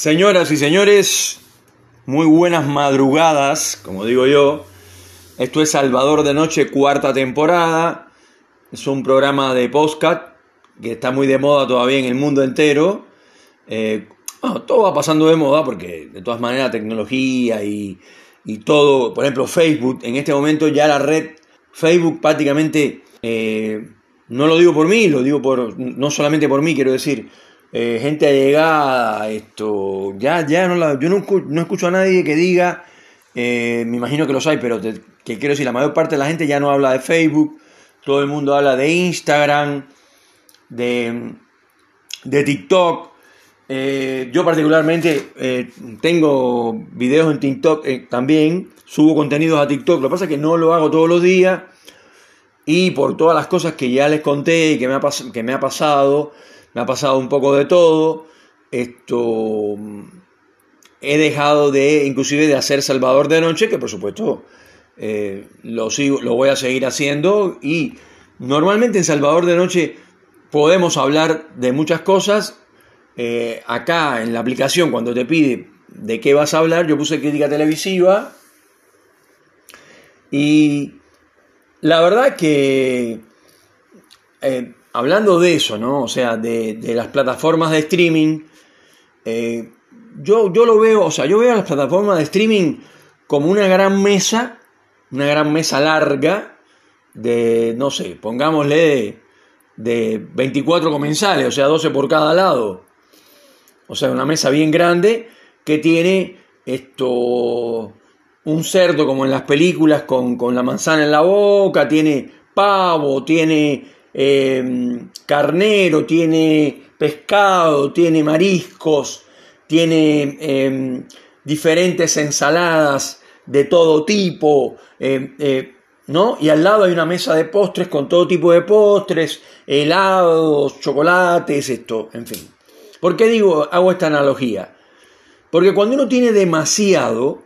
Señoras y señores, muy buenas madrugadas, como digo yo. Esto es Salvador de Noche, cuarta temporada. Es un programa de podcast que está muy de moda todavía en el mundo entero. Eh, todo va pasando de moda porque de todas maneras tecnología y, todo, por ejemplo Facebook, en este momento ya la red Facebook prácticamente, eh, no lo digo por mí, lo digo por, no solamente por mí, quiero decir, eh, gente allegada, esto, ya, ya no la, yo no, no, escucho a nadie que diga, eh, me imagino que los hay, pero que quiero decir, la mayor parte de la gente ya no habla de Facebook, todo el mundo habla de Instagram, de, de TikTok. Eh, yo particularmente tengo videos en TikTok también, subo contenidos a TikTok, lo que pasa es que no lo hago todos los días y por todas las cosas que ya les conté y que me ha, que me ha pasado, me ha pasado un poco de todo. Esto he dejado de, inclusive, de hacer Salvador de Noche, que por supuesto eh, lo, sigo, lo voy a seguir haciendo. Y normalmente en Salvador de Noche podemos hablar de muchas cosas. Eh, acá en la aplicación, cuando te pide de qué vas a hablar, yo puse crítica televisiva. Y la verdad que eh, hablando de eso, ¿no? O sea, de, las plataformas de streaming, eh, yo, yo lo veo, o sea, yo veo las plataformas de streaming como una gran mesa, una gran mesa larga de, no sé, pongámosle de, 24 comensales, o sea, 12 por cada lado. O sea, una mesa bien grande que tiene esto, un cerdo como en las películas con, con la manzana en la boca, tiene pavo, tiene Em, carnero, tiene pescado, tiene mariscos, tiene em, diferentes ensaladas de todo tipo, em, eh, ¿no? Y al lado hay una mesa de postres con todo tipo de postres, helados, chocolates, esto, en fin. ¿Por qué digo, hago esta analogía? Porque cuando uno tiene demasiado,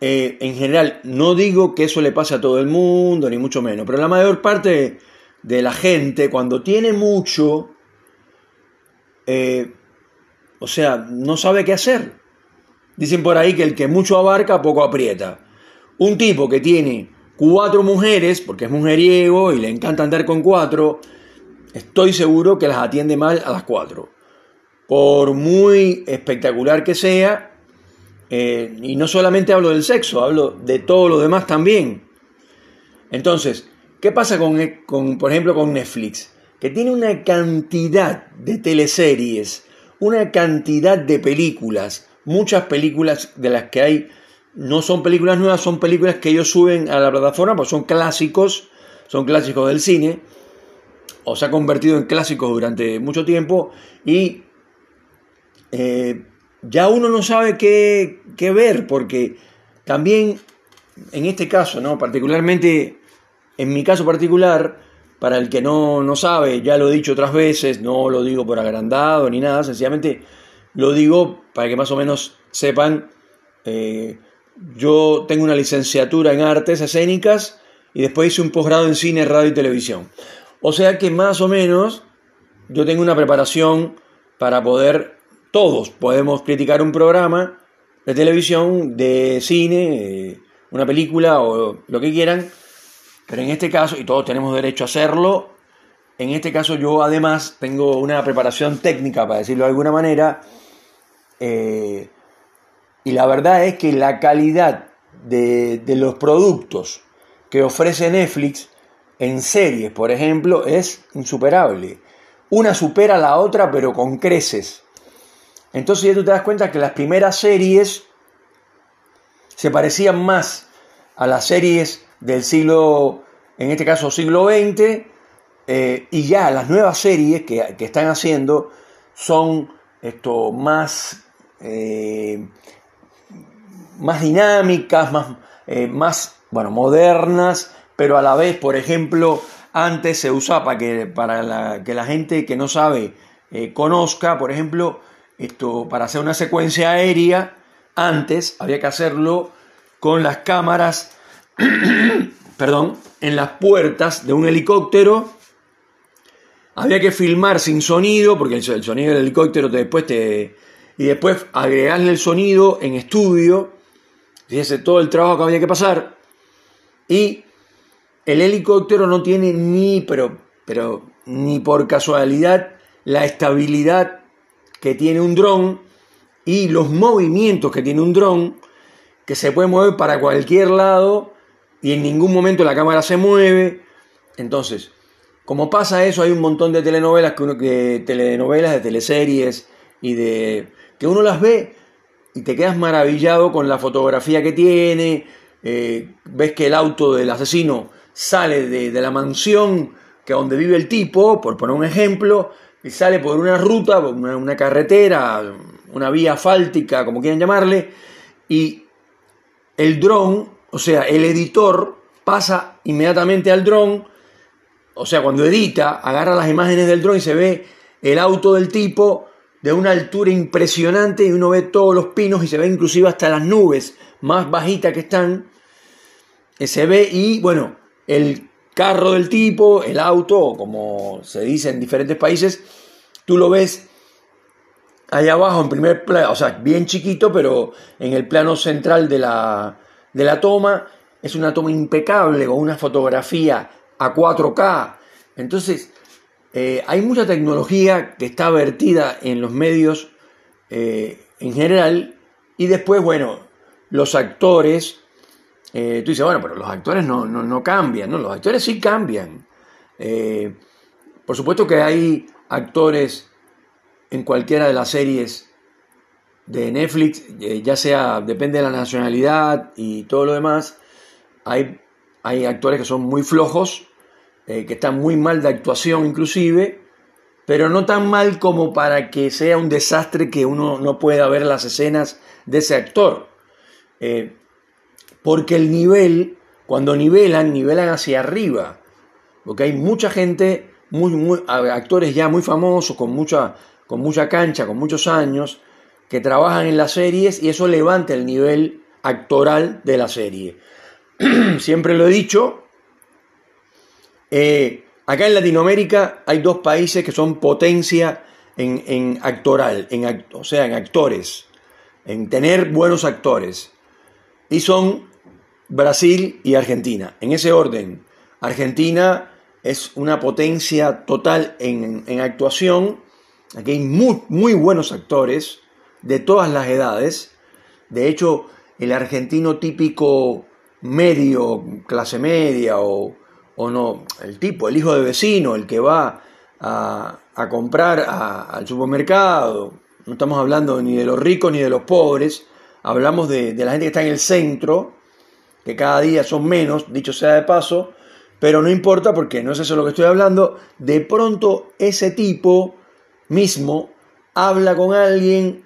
eh, en general, no digo que eso le pase a todo el mundo, ni mucho menos, pero la mayor parte de la gente, cuando tiene mucho, eh, o sea, no sabe qué hacer. Dicen por ahí que el que mucho abarca, poco aprieta. Un tipo que tiene cuatro mujeres, porque es mujeriego y le encanta andar con cuatro, estoy seguro que las atiende mal a las cuatro. Por muy espectacular que sea, eh, y no solamente hablo del sexo, hablo de todo lo demás también. Entonces, ¿qué pasa con, con, por ejemplo, con Netflix? Que tiene una cantidad de teleseries, una cantidad de películas, muchas películas de las que hay, no son películas nuevas, son películas que ellos suben a la plataforma, pues son clásicos, son clásicos del cine, o se ha convertido en clásicos durante mucho tiempo, y eh, ya uno no sabe qué, ver, porque también en este caso, ¿no? particularmente en mi caso particular, para el que no, no sabe, ya lo he dicho otras veces, no lo digo por agrandado ni nada, sencillamente lo digo para que más o menos sepan, eh, yo tengo una licenciatura en artes escénicas y después hice un posgrado en cine, radio y televisión. O sea que más o menos yo tengo una preparación para poder todos podemos criticar un programa de televisión, de cine, eh, una película o lo que quieran, pero en este caso, y todos tenemos derecho a hacerlo, en este caso yo además tengo una preparación técnica, para decirlo de alguna manera, eh, y la verdad es que la calidad de, de los productos que ofrece Netflix en series, por ejemplo, es insuperable. Una supera a la otra, pero con creces. Entonces ya tú te das cuenta que las primeras series se parecían más a las series del siglo, en este caso siglo XX, eh, y ya las nuevas series que, están haciendo son esto, más, eh, más dinámicas, más, eh, más bueno, modernas, pero a la vez, por ejemplo, antes se usaba para que, para que la gente que no sabe conozca, por ejemplo, esto, para hacer una secuencia aérea, antes había que hacerlo con las cámaras, perdón, en las puertas de un helicóptero. había que filmar sin sonido, porque el, sonido del helicóptero después te... Y después agregarle el sonido en estudio, fíjese todo el trabajo que había que pasar. Y el helicóptero no tiene ni, pero, pero ni por casualidad, la estabilidad que tiene un dron y los movimientos que tiene un dron, que se puede mover para cualquier lado y en ningún momento la cámara se mueve. Entonces, como pasa eso, hay un montón de telenovelas, que uno, de telenovelas, de teleseries y de que uno las ve y te quedas maravillado con la fotografía que tiene. Eh, ves que el auto del asesino sale de, la mansión que donde vive el tipo, por poner un ejemplo, y sale por una ruta, una, una carretera, una vía asfáltica, como quieran llamarle, y el dron, o sea, el editor pasa inmediatamente al dron, o sea, cuando edita, agarra las imágenes del dron y se ve el auto del tipo de una altura impresionante y uno ve todos los pinos y se ve inclusive hasta las nubes más bajitas que están. Se ve y bueno, el carro del tipo, el auto, como se dice en diferentes países, tú lo ves allá abajo en primer plano, o sea, bien chiquito, pero en el plano central de la, de la toma es una toma impecable con una fotografía a 4K. Entonces, eh, hay mucha tecnología que está vertida en los medios eh, en general y después, bueno, los actores, eh, tú dices, bueno, pero los actores no, no, cambian, ¿no? Los actores sí cambian. por supuesto que hay actores en cualquiera de las series de Netflix, ya sea, depende de la nacionalidad y todo lo demás, hay, hay actores que son muy flojos, eh, que están muy mal de actuación inclusive, pero no tan mal como para que sea un desastre que uno no pueda ver las escenas de ese actor. Eh, porque el nivel, cuando nivelan, nivelan hacia arriba. Porque hay mucha gente, muy, muy, actores ya muy famosos, con mucha, con mucha cancha, con muchos años, que trabajan en las series y eso levanta el nivel actoral de la serie. Siempre lo he dicho, eh, acá en Latinoamérica hay dos países que son potencia en, actoral, en, o sea, en actores, en tener buenos actores. Y son Brasil y Argentina. En ese orden, Argentina es una potencia total en, actuación. Aquí hay muy, muy buenos actores de todas las edades. De hecho, el argentino típico medio, clase media o, o no, el tipo, el hijo de vecino, el que va a, comprar al supermercado, no estamos hablando ni de los ricos ni de los pobres, hablamos de, la gente que está en el centro, que cada día son menos, dicho sea de paso, pero no importa porque no es eso lo que estoy hablando, de pronto ese tipo mismo habla con alguien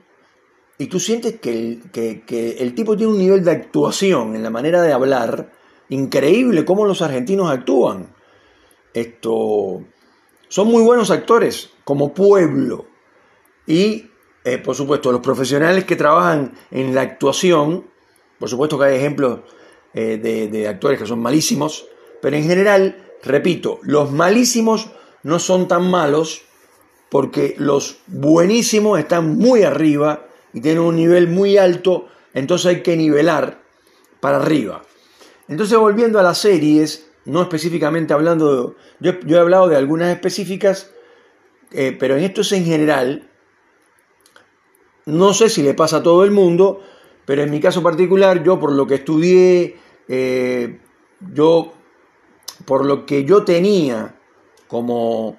y tú sientes que que el tipo tiene un nivel de actuación en la manera de hablar, increíble cómo los argentinos actúan. Esto, son muy buenos actores como pueblo. Y, eh, por supuesto, los profesionales que trabajan en la actuación, por supuesto que hay ejemplos eh, de, de actores que son malísimos, pero en general, repito, los malísimos no son tan malos porque los buenísimos están muy arriba y tienen un nivel muy alto, entonces hay que nivelar para arriba. Entonces, volviendo a las series, no específicamente hablando, yo, he hablado de algunas específicas, eh, pero en esto es en general, no sé si le pasa a todo el mundo, pero en mi caso particular, yo por lo que estudié, eh, yo, por lo que yo tenía como,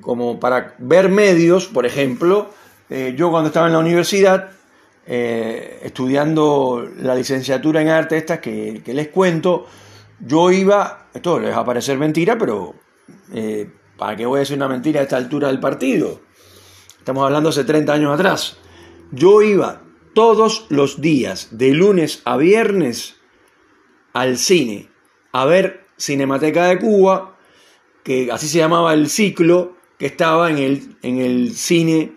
como para ver medios, por ejemplo, eh, yo cuando estaba en la universidad, eh, estudiando la licenciatura en arte estas que, les cuento, yo iba, esto les va a parecer mentira, pero ¿para qué voy a decir una mentira a esta altura del partido? Estamos hablando hace 30 años atrás. Yo iba todos los días, de lunes a viernes, al cine, a ver Cinemateca de Cuba, que así se llamaba el ciclo, que estaba en el, en el cine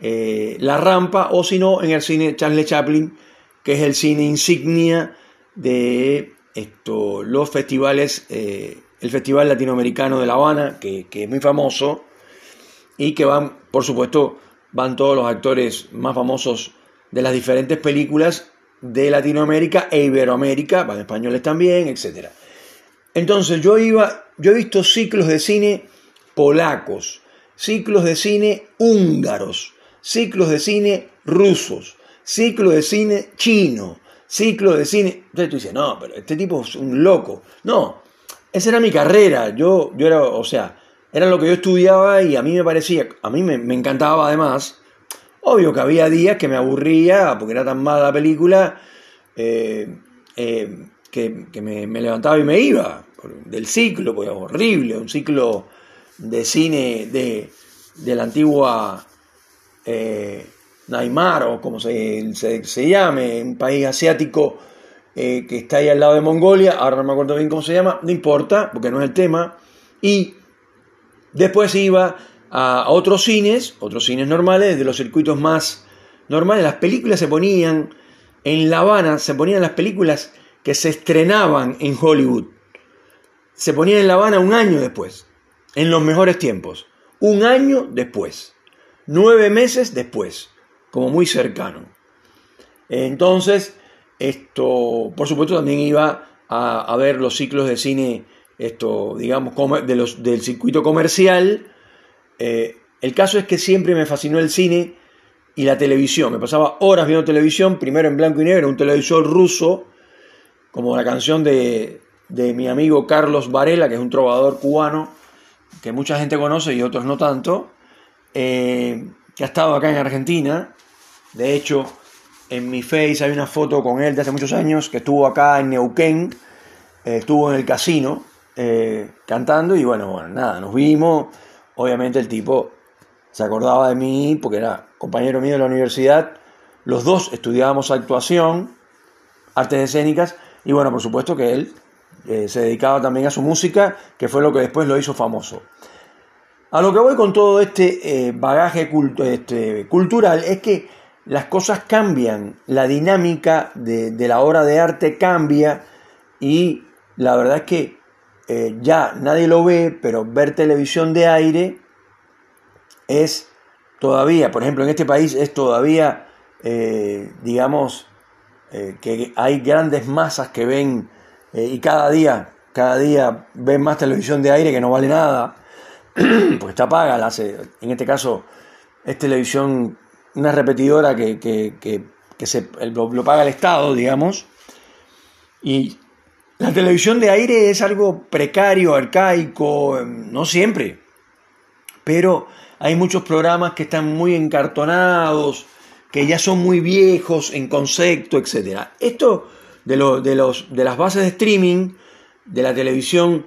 eh, la Rampa o si no en el cine Charles Chaplin, que es el cine insignia de esto, los festivales, eh, el Festival Latinoamericano de La Habana, que, es muy famoso, y que van, por supuesto, van todos los actores más famosos de las diferentes películas de Latinoamérica e Iberoamérica, van españoles también, etc. Entonces yo iba, yo he visto ciclos de cine polacos, ciclos de cine húngaros, ciclos de cine rusos, ciclos de cine chino, ciclos de cine. Entonces tú dices, no, pero este tipo es un loco. No, esa era mi carrera. Yo, yo era, o sea, era lo que yo estudiaba y a mí me parecía, a mí me, encantaba además. Obvio que había días que me aburría porque era tan mala la película eh, eh, que, me, levantaba y me iba del ciclo, pues horrible, un ciclo de cine de, de la antigua eh, Neymar o como se, se, llame, un país asiático que está ahí al lado de Mongolia, ahora no me acuerdo bien cómo se llama, no importa, porque no es el tema, y después iba a, otros cines, otros cines normales, de los circuitos más normales, las películas se ponían en La Habana, se ponían las películas que se estrenaban en Hollywood, se ponían en La Habana un año después, en los mejores tiempos, un año después, nueve meses después, como muy cercano. Entonces, esto, por supuesto, también iba a, ver los ciclos de cine, esto, digamos, de los, del circuito comercial. Eh, el caso es que siempre me fascinó el cine y la televisión. Me pasaba horas viendo televisión, primero en blanco y negro, un televisor ruso, como la canción de, de mi amigo Carlos Varela, que es un trovador cubano, que mucha gente conoce y otros no tanto, eh, que ha estado acá en Argentina. De hecho, en mi face hay una foto con él de hace muchos años que estuvo acá en Neuquén, eh, estuvo en el casino eh, cantando y bueno, bueno, nada, nos vimos. Obviamente el tipo se acordaba de mí porque era compañero mío de la universidad. Los dos estudiábamos actuación, artes escénicas y bueno, por supuesto que él eh, se dedicaba también a su música, que fue lo que después lo hizo famoso. A lo que voy con todo este bagaje este, cultural es que las cosas cambian, la dinámica de, la obra de arte cambia y la verdad es que eh, ya nadie lo ve, pero ver televisión de aire es todavía, por ejemplo, en este país es todavía, eh, digamos, eh, que hay grandes masas que ven y cada día, cada día ven más televisión de aire que no vale nada, porque está paga, la en este caso es televisión una repetidora que, se, lo, paga el Estado, digamos. Y la televisión de aire es algo precario, arcaico, no siempre, pero hay muchos programas que están muy encartonados, que ya son muy viejos en concepto, etc. Esto de, de, los, de las bases de streaming, de la televisión,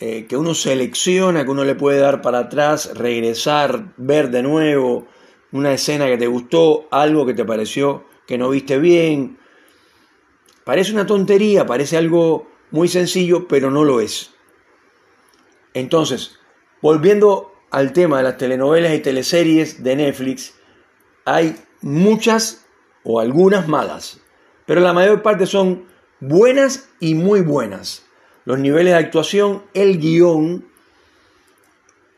eh, que uno selecciona, que uno le puede dar para atrás, regresar, ver de nuevo, una escena que te gustó, algo que te pareció que no viste bien. Parece una tontería, parece algo muy sencillo, pero no lo es. Entonces, volviendo al tema de las telenovelas y teleseries de Netflix, hay muchas o algunas malas, pero la mayor parte son buenas y muy buenas. Los niveles de actuación, el guion,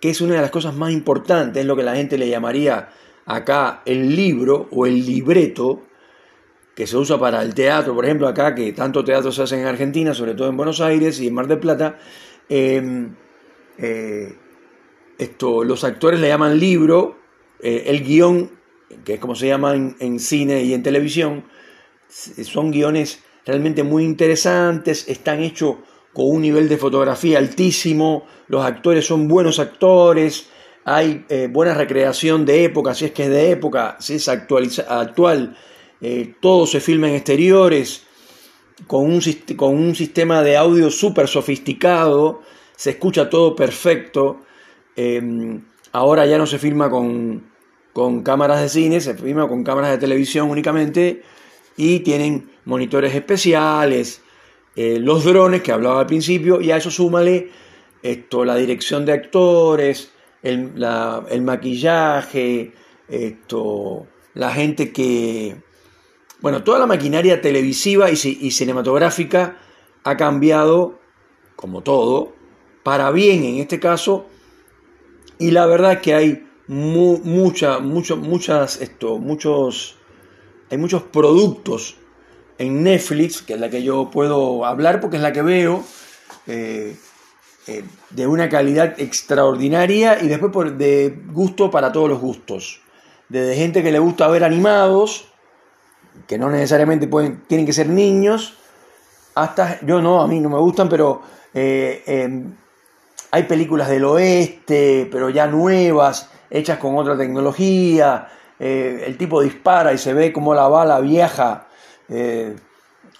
que es una de las cosas más importantes, es lo que la gente le llamaría acá el libro o el libreto que se usa para el teatro, por ejemplo, acá que tanto teatro se hace en Argentina, sobre todo en Buenos Aires y en Mar del Plata, em, eh, esto, los actores le llaman libro, eh, el guion, que es como se llama en, cine y en televisión, son guiones realmente muy interesantes, están hechos con un nivel de fotografía altísimo, los actores son buenos actores, hay eh, buena recreación de época, si es que es de época, si es actual, eh, todo se filma en exteriores, con un, con un sistema de audio súper sofisticado, se escucha todo perfecto. Em, ahora ya no se filma con, con cámaras de cine, se filma con cámaras de televisión únicamente y tienen monitores especiales, eh, los drones que hablaba al principio, y a eso súmale esto, la dirección de actores, el, maquillaje, esto, la gente que... Bueno, toda la maquinaria televisiva y, y cinematográfica ha cambiado, como todo, para bien en este caso, y la verdad es que hay mucha, mucho, muchas, esto, muchos, hay muchos productos en Netflix, que es la que yo puedo hablar porque es la que veo, eh, eh, de una calidad extraordinaria y después de gusto para todos los gustos. Desde gente que le gusta ver animados, que no necesariamente pueden, tienen que ser niños, hasta, yo no, a mí no me gustan, pero eh, em, hay películas del oeste, pero ya nuevas, hechas con otra tecnología, el tipo dispara y se ve como la bala viaja eh,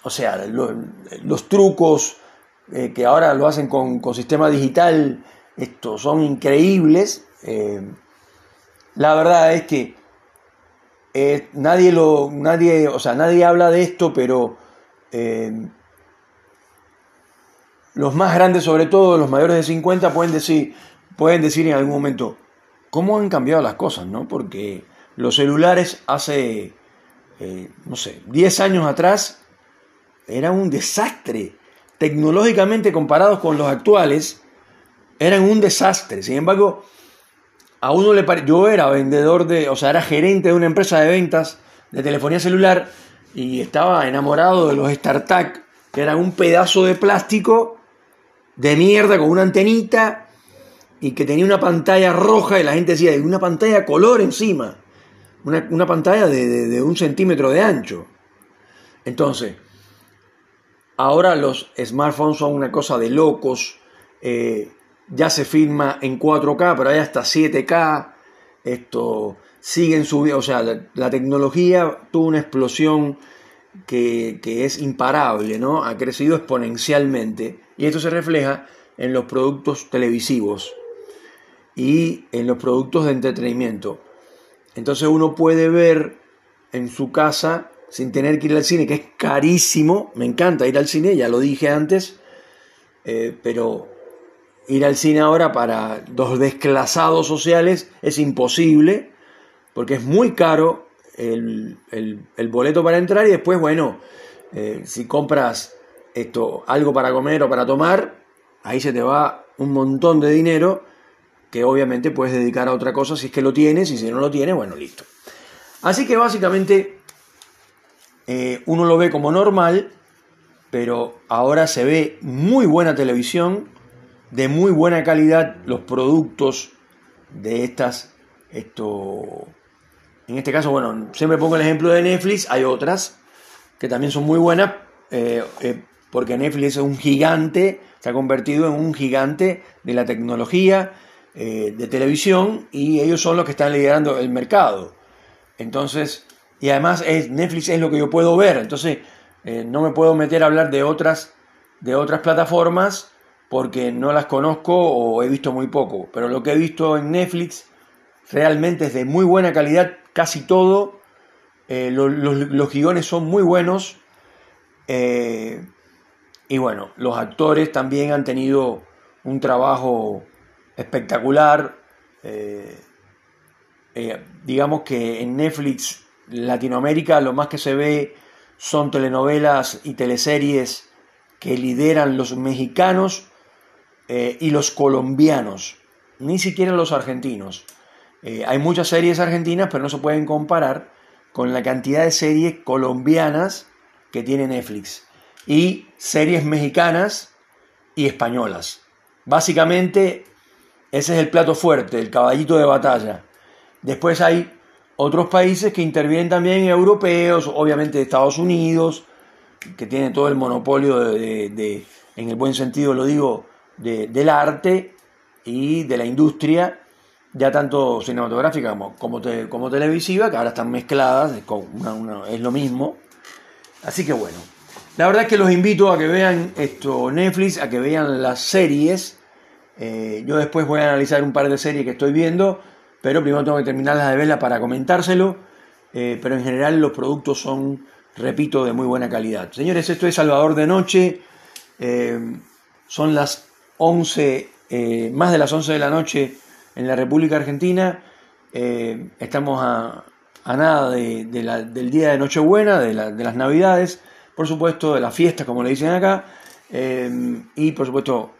o sea, los trucos eh, que ahora lo hacen con, sistema digital, estos son increíbles. Eh, la verdad es que nadie lo, nadie, o sea, nadie habla de esto, pero los más grandes, sobre todo los mayores de 50, pueden decir, pueden decir en algún momento, ¿cómo han cambiado las cosas? ¿no? Porque los celulares hace eh, no sé, 10 años atrás era un desastre. Tecnológicamente comparados con los actuales, eran un desastre. Sin embargo, a uno le pare... Yo era vendedor de, o sea, era gerente de una empresa de ventas de telefonía celular y estaba enamorado de los StarTAC, que eran un pedazo de plástico de mierda con una antenita y que tenía una pantalla roja y la gente decía, una pantalla color encima una, pantalla de, un centímetro de ancho. Entonces, ahora los smartphones son una cosa de locos. Eh, ya se filma en 4K, pero hay hasta 7K. Esto siguen subiendo, o sea, la, tecnología tuvo una explosión que, que, es imparable, ¿no? Ha crecido exponencialmente y esto se refleja en los productos televisivos y en los productos de entretenimiento. Entonces uno puede ver en su casa sin tener que ir al cine, que es carísimo. Me encanta ir al cine, ya lo dije antes, eh, pero ir al cine ahora para los desclasados sociales es imposible, porque es muy caro el, boleto para entrar y después, bueno, eh, si compras esto, algo para comer o para tomar, ahí se te va un montón de dinero que obviamente puedes dedicar a otra cosa si es que lo tienes y si no lo tienes, bueno, listo. Así que básicamente eh, uno lo ve como normal, pero ahora se ve muy buena televisión, de muy buena calidad los productos de estas, esto, en este caso, bueno, siempre pongo el ejemplo de Netflix, hay otras que también son muy buenas, eh, eh, porque Netflix es un gigante, se ha convertido en un gigante de la tecnología, eh, de televisión y ellos son los que están liderando el mercado. Entonces, y además Netflix es lo que yo puedo ver, entonces no me puedo meter a hablar de otras, de otras plataformas porque no las conozco o he visto muy poco, pero lo que he visto en Netflix realmente es de muy buena calidad, casi todo, eh, los, guiones son muy buenos. Y bueno, los actores también han tenido un trabajo espectacular. Eh, eh, digamos que en Netflix Latinoamérica lo más que se ve son telenovelas y teleseries que lideran los mexicanos eh, y los colombianos, ni siquiera los argentinos. hay muchas series argentinas, pero no se pueden comparar con la cantidad de series colombianas que tiene Netflix y series mexicanas y españolas. Básicamente ese es el plato fuerte, el caballito de batalla. Después hay otros países que intervienen también, europeos, obviamente Estados Unidos, que tiene todo el monopolio de, en el buen sentido lo digo, del arte y de la industria, ya tanto cinematográfica como, como, televisiva, que ahora están mezcladas, es lo mismo. Así que bueno, la verdad es que los invito a que vean esto Netflix, a que vean las series eh, yo después voy a analizar un par de series que estoy viendo, pero primero tengo que terminarlas de verla para comentárselo. Eh, pero en general los productos son, repito, de muy buena calidad. Señores, esto es Salvador de Noche. Eh, son las 11, más de las 11 de la noche en la República Argentina. estamos a, nada del día de Nochebuena, de, de las Navidades, por supuesto, de las fiestas, como le dicen acá. y por supuesto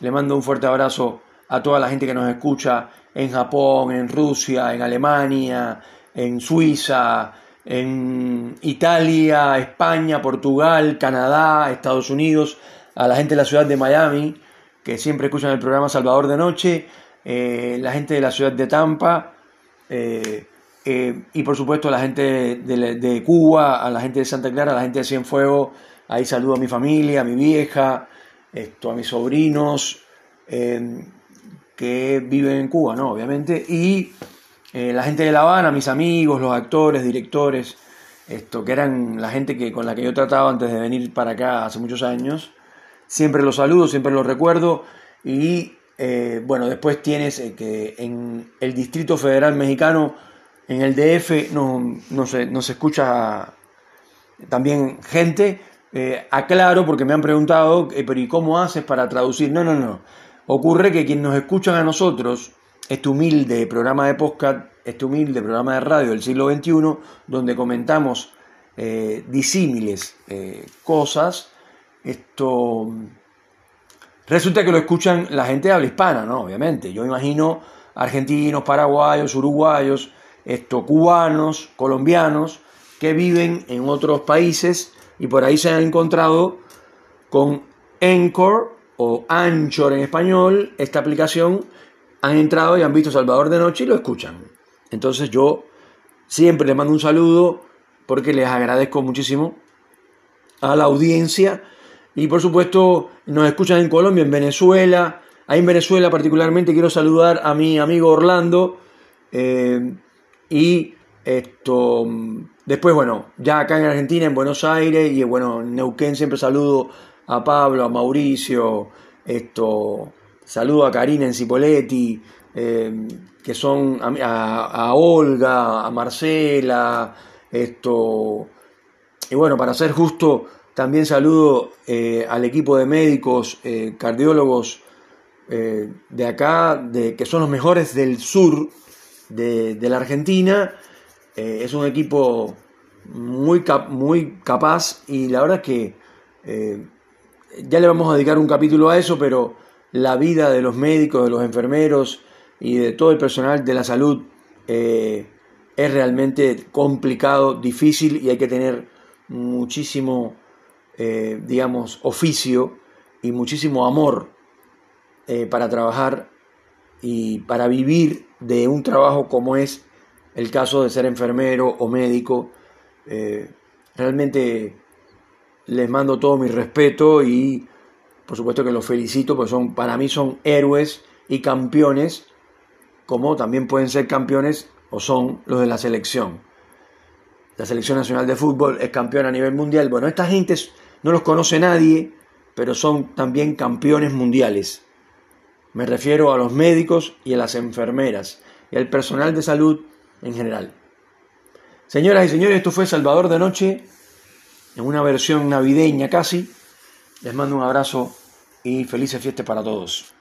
le mando un fuerte abrazo a toda la gente que nos escucha en Japón, en Rusia, en Alemania, en Suiza, en Italia, España, Portugal, Canadá, Estados Unidos, a la gente de la ciudad de Miami, que siempre escuchan el programa Salvador de Noche, eh, la gente de la ciudad de Tampa, eh, eh, y por supuesto a la gente de, Cuba, a la gente de Santa Clara, a la gente de Cienfuegos, ahí saludo a mi familia, a mi vieja, esto, a mis sobrinos que viven en Cuba, ¿no? Obviamente, y la gente de La Habana, mis amigos, los actores, directores, esto, que eran la gente que, con la que yo trataba antes de venir para acá hace muchos años. Siempre los saludo, siempre los recuerdo y eh, bueno, después tienes eh, que en el Distrito Federal Mexicano, en el DF, no, no, se, escucha también gente. Eh, aclaro porque me han preguntado, pero ¿y cómo haces para traducir? No, no, no. Ocurre que quienes nos escuchan a nosotros, este humilde programa de podcast, este humilde programa de radio del siglo XXI, donde comentamos disímiles cosas, esto Resulta que lo escuchan la gente de habla hispana, ¿no? Obviamente. Yo imagino argentinos, paraguayos, uruguayos, esto, cubanos, colombianos, que viven en otros países y por ahí se han encontrado con Anchor o Anchor en español, esta aplicación, han entrado y han visto Salvador de Noche y lo escuchan. Entonces yo siempre les mando un saludo porque les agradezco muchísimo a la audiencia y por supuesto, nos escuchan en Colombia, en Venezuela. Ahí en Venezuela particularmente quiero saludar a mi amigo Orlando. Eh, y esto, después, bueno, ya acá en Argentina, en Buenos Aires y bueno, en Neuquén siempre saludo a Pablo, a Mauricio, esto, saludo a Karina en Cipoletti, eh, que son a, a, Olga, a Marcela, esto, y bueno, para ser justo, también saludo eh, al equipo de médicos, eh, cardiólogos eh, de acá, de, que son los mejores del sur de, la Argentina. es un equipo muy, muy capaz y la verdad es que ya le vamos a dedicar un capítulo a eso, pero la vida de los médicos, de los enfermeros y de todo el personal de la salud es realmente complicado, difícil y hay que tener muchísimo eh, digamos, oficio y muchísimo amor eh, para trabajar y para vivir de un trabajo como es el caso de ser enfermero o médico. Eh, realmente les mando todo mi respeto y por supuesto que los felicito, porque son, para mí son héroes y campeones, como también pueden ser campeones o son los de la selección. La selección nacional de fútbol es campeón a nivel mundial. Bueno, esta gente no los conoce nadie, pero son también campeones mundiales. Me refiero a los médicos y a las enfermeras y al personal de salud en general. Señoras y señores, esto fue Salvador de Noche, en una versión navideña casi. Les mando un abrazo y felices fiestas para todos.